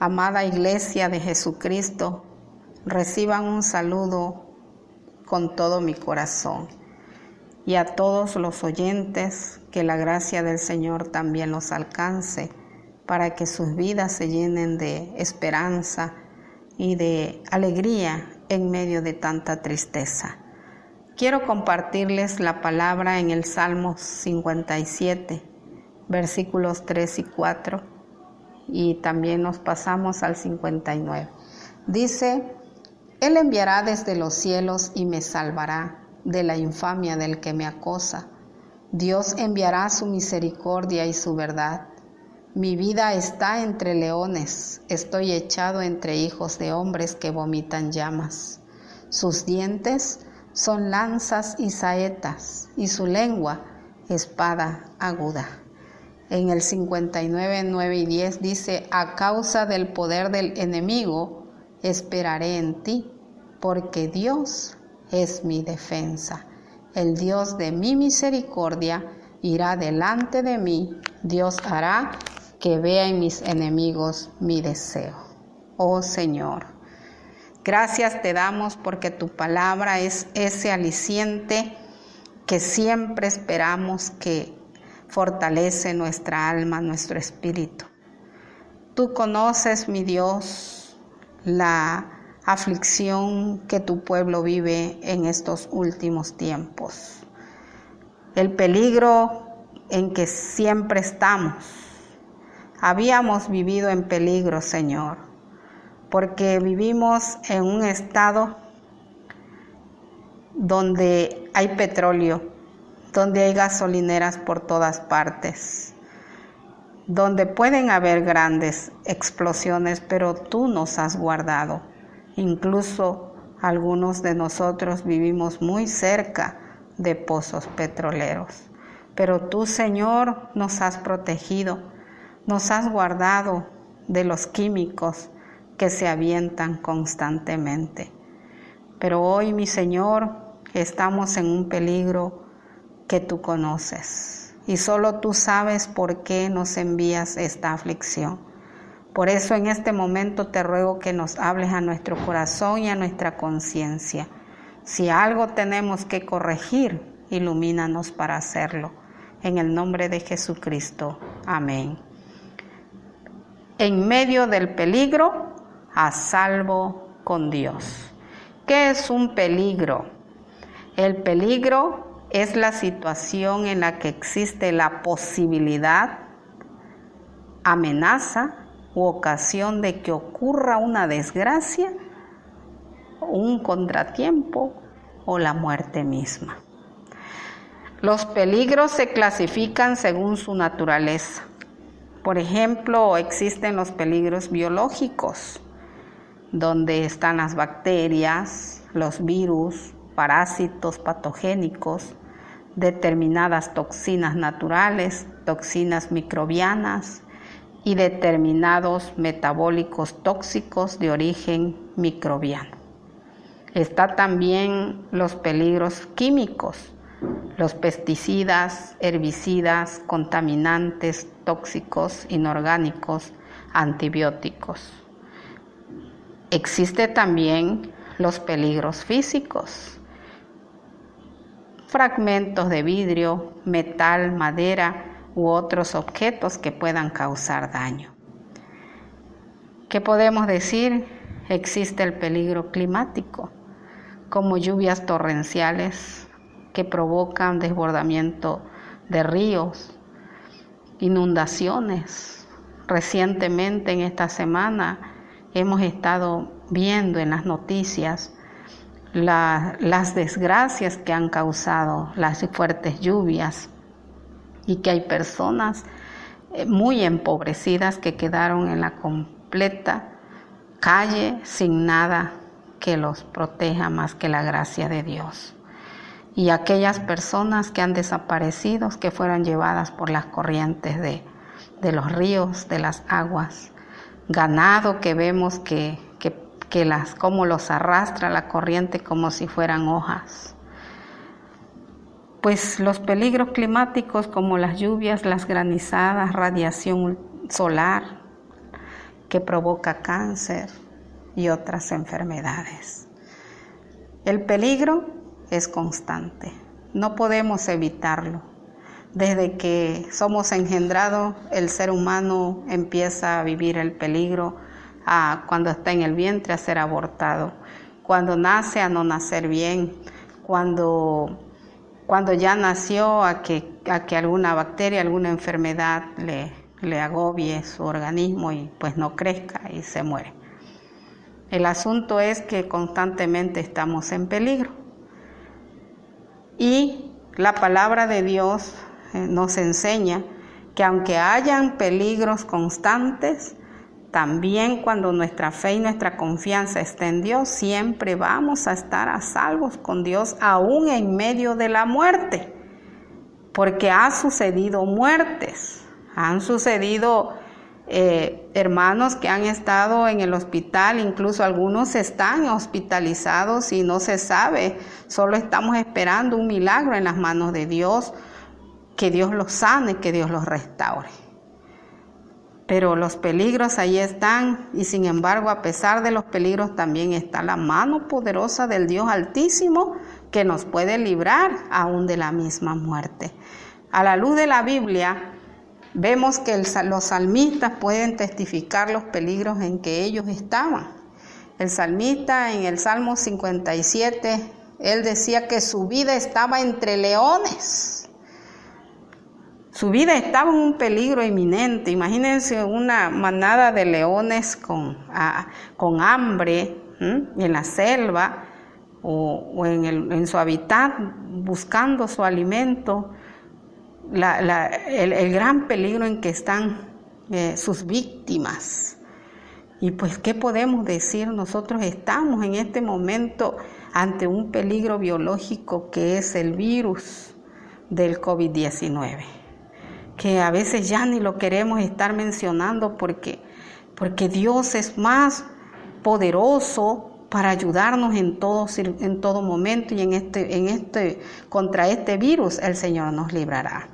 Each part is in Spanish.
Amada Iglesia de Jesucristo, reciban un saludo con todo mi corazón. Y a todos los oyentes, que la gracia del Señor también los alcance para que sus vidas se llenen de esperanza y de alegría en medio de tanta tristeza. Quiero compartirles la palabra en el Salmo 57, versículos 3 y 4, y también nos pasamos al 59. Dice, Él enviará desde los cielos y me salvará de la infamia del que me acosa. Dios enviará su misericordia y su verdad mi vida está entre leones, estoy echado entre hijos de hombres que vomitan llamas. Sus dientes son lanzas y saetas, y su lengua espada aguda. En el 59, 9 y 10 dice, a causa del poder del enemigo, esperaré en ti, porque Dios es mi defensa. El Dios de mi misericordia irá delante de mí. Dios hará que vea en mis enemigos mi deseo. Oh Señor, gracias te damos porque tu palabra es ese aliciente que siempre esperamos que fortalece nuestra alma, nuestro espíritu. Tú conoces, mi Dios, la aflicción que tu pueblo vive en estos últimos tiempos, el peligro en que siempre estamos. Habíamos vivido en peligro, Señor, porque vivimos en un estado donde hay petróleo, donde hay gasolineras por todas partes, donde pueden haber grandes explosiones, pero tú nos has guardado. Incluso algunos de nosotros vivimos muy cerca de pozos petroleros, pero tú, Señor, nos has protegido nos has guardado de los químicos que se avientan constantemente. Pero hoy, mi Señor, estamos en un peligro que tú conoces y solo tú sabes por qué nos envías esta aflicción. Por eso en este momento te ruego que nos hables a nuestro corazón y a nuestra conciencia. Si algo tenemos que corregir, ilumínanos para hacerlo. En el nombre de Jesucristo. Amén en medio del peligro, a salvo con Dios. ¿Qué es un peligro? El peligro es la situación en la que existe la posibilidad, amenaza u ocasión de que ocurra una desgracia, un contratiempo o la muerte misma. Los peligros se clasifican según su naturaleza. Por ejemplo, existen los peligros biológicos, donde están las bacterias, los virus, parásitos patogénicos, determinadas toxinas naturales, toxinas microbianas y determinados metabólicos tóxicos de origen microbiano. Está también los peligros químicos, los pesticidas, herbicidas, contaminantes tóxicos, inorgánicos, antibióticos. Existe también los peligros físicos, fragmentos de vidrio, metal, madera u otros objetos que puedan causar daño. ¿Qué podemos decir? Existe el peligro climático, como lluvias torrenciales, que provocan desbordamiento de ríos, inundaciones. Recientemente en esta semana hemos estado viendo en las noticias las desgracias que han causado las fuertes lluvias y que hay personas eh, muy empobrecidas que quedaron en la completa calle sin nada que los proteja más que la gracia de Dios. Y aquellas personas que han desaparecido, que fueron llevadas por las corrientes de, los ríos, de las aguas, ganado que vemos que, que, las, como los arrastra la corriente como si fueran hojas. Pues los peligros climáticos como las lluvias, las granizadas, radiación solar, que provoca cáncer y otras enfermedades. El peligro es constante, no podemos evitarlo. Desde que somos engendrados, el ser humano empieza a vivir el peligro a cuando está en el vientre a ser abortado, cuando nace a no nacer bien, cuando, cuando ya nació a que, a que alguna bacteria, alguna enfermedad le, le agobie su organismo y pues no crezca y se muere. El asunto es que constantemente estamos en peligro. Y la palabra de Dios eh, nos enseña que aunque hayan peligros constantes, también cuando nuestra fe y nuestra confianza está en Dios, siempre vamos a estar a salvos con Dios, aún en medio de la muerte. Porque ha sucedido muertes, han sucedido eh, hermanos que han estado en el hospital, incluso algunos están hospitalizados y no se sabe, solo estamos esperando un milagro en las manos de Dios, que Dios los sane, que Dios los restaure. Pero los peligros ahí están y sin embargo a pesar de los peligros también está la mano poderosa del Dios Altísimo que nos puede librar aún de la misma muerte. A la luz de la Biblia, Vemos que los salmistas pueden testificar los peligros en que ellos estaban. El salmista en el Salmo 57, él decía que su vida estaba entre leones. Su vida estaba en un peligro inminente. Imagínense una manada de leones con, con hambre en la selva o, en, en su hábitat buscando su alimento el, gran peligro en que están eh, sus víctimas. Y pues, ¿qué podemos decir? Nosotros estamos en este momento ante un peligro biológico que es el virus del COVID-19, que a veces ya ni lo queremos estar mencionando porque, porque Dios es más poderoso para ayudarnos en todo, en todo momento y en este, en este, contra este virus el Señor nos librará.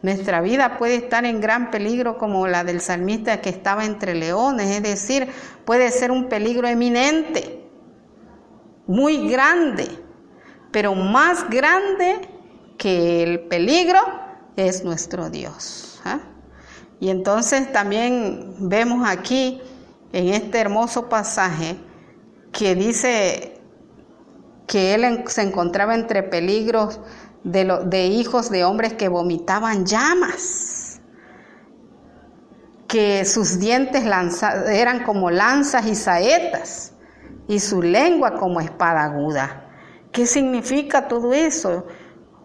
Nuestra vida puede estar en gran peligro como la del salmista que estaba entre leones, es decir, puede ser un peligro eminente, muy grande, pero más grande que el peligro es nuestro Dios. ¿ah? Y entonces también vemos aquí en este hermoso pasaje que dice que él se encontraba entre peligros de, hijos de hombres que vomitaban llamas, que sus dientes eran como lanzas y saetas y su lengua como espada aguda. ¿Qué significa todo eso?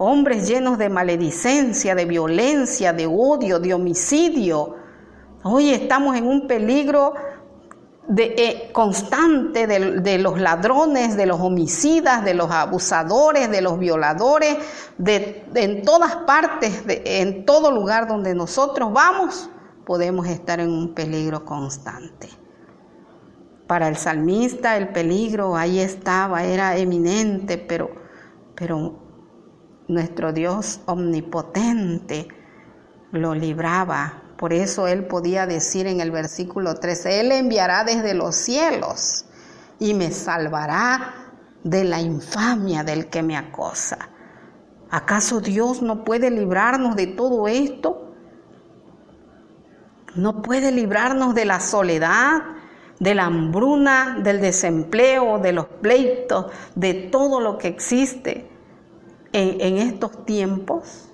Hombres llenos de maledicencia, de violencia, de odio, de homicidio. Hoy estamos en un peligro de, eh, constante de, los ladrones, de los homicidas, de los abusadores, de los violadores, en todas partes, en todo lugar donde nosotros vamos, podemos estar en un peligro constante. Para el salmista el peligro ahí estaba, era eminente, pero, pero nuestro Dios omnipotente lo libraba por eso él podía decir en el versículo 13, Él enviará desde los cielos y me salvará de la infamia del que me acosa. ¿Acaso Dios no puede librarnos de todo esto? ¿No puede librarnos de la soledad, de la hambruna, del desempleo, de los pleitos, de todo lo que existe en, estos tiempos?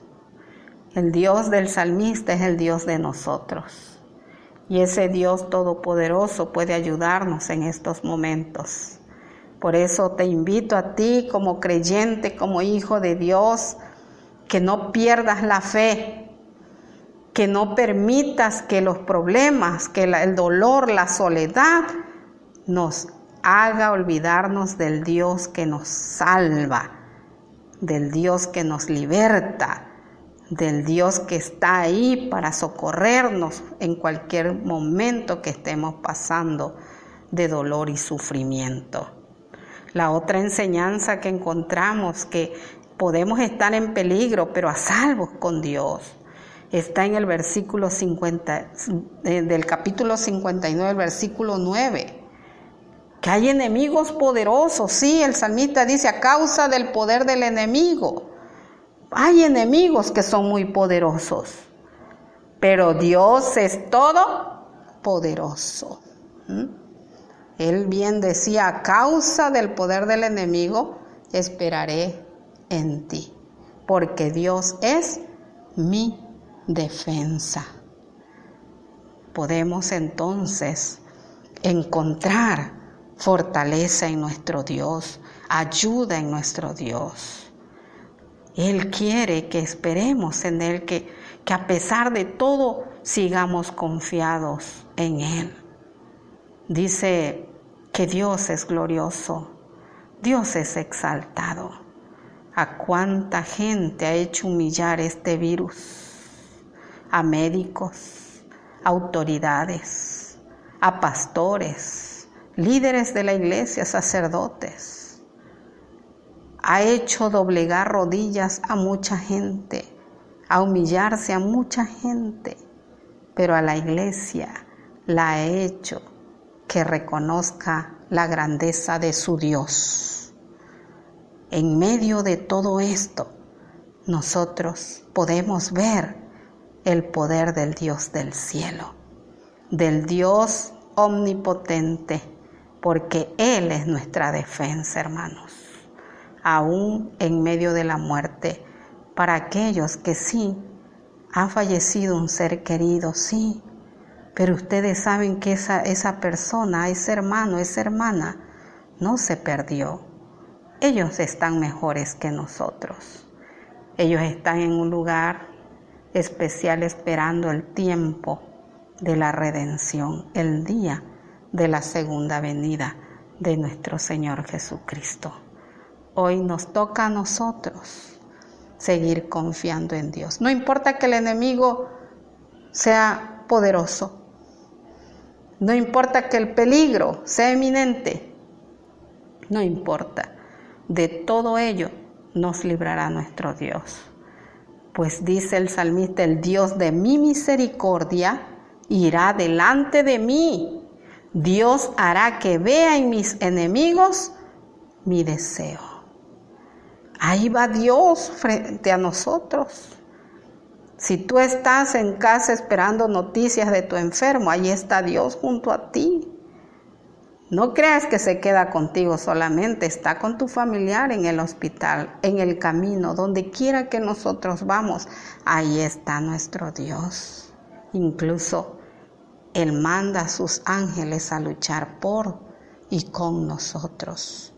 El Dios del salmista es el Dios de nosotros. Y ese Dios todopoderoso puede ayudarnos en estos momentos. Por eso te invito a ti como creyente, como hijo de Dios, que no pierdas la fe, que no permitas que los problemas, que el dolor, la soledad nos haga olvidarnos del Dios que nos salva, del Dios que nos liberta, del Dios que está ahí para socorrernos en cualquier momento que estemos pasando de dolor y sufrimiento. La otra enseñanza que encontramos que podemos estar en peligro, pero a salvo con Dios. está en el versículo 50, eh, del capítulo 59, el versículo 9. Que hay enemigos poderosos, sí, el salmista dice a causa del poder del enemigo. Hay enemigos que son muy poderosos, pero Dios es todo poderoso. Él bien decía, a causa del poder del enemigo, esperaré en ti, porque Dios es mi defensa. Podemos entonces encontrar fortaleza en nuestro Dios, ayuda en nuestro Dios. Él quiere que esperemos en Él, que, que a pesar de todo sigamos confiados en Él. Dice que Dios es glorioso, Dios es exaltado. ¿A cuánta gente ha hecho humillar este virus? a médicos, autoridades, a pastores, líderes de la iglesia, sacerdotes. Ha hecho doblegar rodillas a mucha gente, a humillarse a mucha gente, pero a la iglesia la ha hecho que reconozca la grandeza de su Dios. En medio de todo esto, nosotros podemos ver el poder del Dios del cielo, del Dios omnipotente, porque Él es nuestra defensa, hermanos, aún en medio de la muerte, para aquellos que sí, ha fallecido un ser querido, sí, pero ustedes saben que esa, esa persona, ese hermano, esa hermana, no se perdió. Ellos están mejores que nosotros. Ellos están en un lugar especial esperando el tiempo de la redención, el día de la segunda venida de nuestro Señor Jesucristo. Hoy nos toca a nosotros seguir confiando en Dios. No importa que el enemigo sea poderoso, no importa que el peligro sea eminente, no importa. De todo ello nos librará nuestro Dios. Pues dice el salmista, el Dios de mi misericordia irá delante de mí. Dios hará que vea en mis enemigos mi deseo. Ahí va Dios frente a nosotros. Si tú estás en casa esperando noticias de tu enfermo, ahí está Dios junto a ti. No creas que se queda contigo solamente, está con tu familiar en el hospital, en el camino, donde quiera que nosotros vamos, ahí está nuestro Dios. Incluso Él manda a sus ángeles a luchar por y con nosotros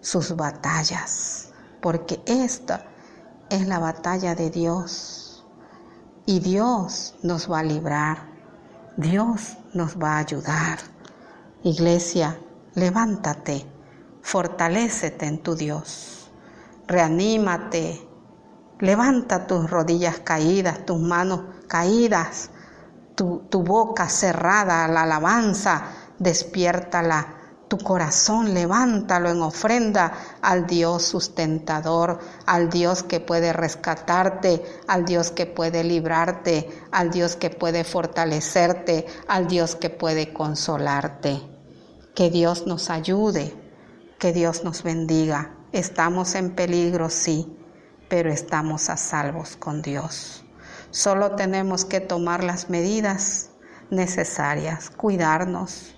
sus batallas, porque esta es la batalla de Dios y Dios nos va a librar, Dios nos va a ayudar. Iglesia, levántate, fortalécete en tu Dios, reanímate, levanta tus rodillas caídas, tus manos caídas, tu, boca cerrada a la alabanza, despiértala tu corazón, levántalo en ofrenda al Dios sustentador, al Dios que puede rescatarte, al Dios que puede librarte, al Dios que puede fortalecerte, al Dios que puede consolarte. Que Dios nos ayude, que Dios nos bendiga. Estamos en peligro, sí, pero estamos a salvos con Dios. Solo tenemos que tomar las medidas necesarias, cuidarnos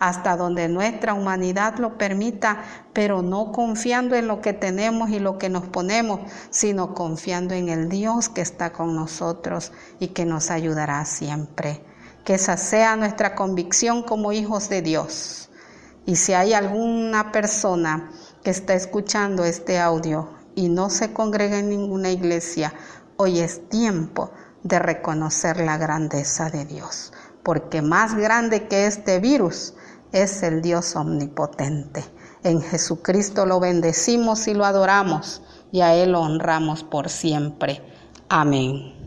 hasta donde nuestra humanidad lo permita, pero no confiando en lo que tenemos y lo que nos ponemos, sino confiando en el Dios que está con nosotros y que nos ayudará siempre. Que esa sea nuestra convicción como hijos de Dios y si hay alguna persona que está escuchando este audio y no se congrega en ninguna iglesia, hoy es tiempo de reconocer la grandeza de Dios, porque más grande que este virus es el Dios omnipotente. En Jesucristo lo bendecimos y lo adoramos y a Él lo honramos por siempre. Amén.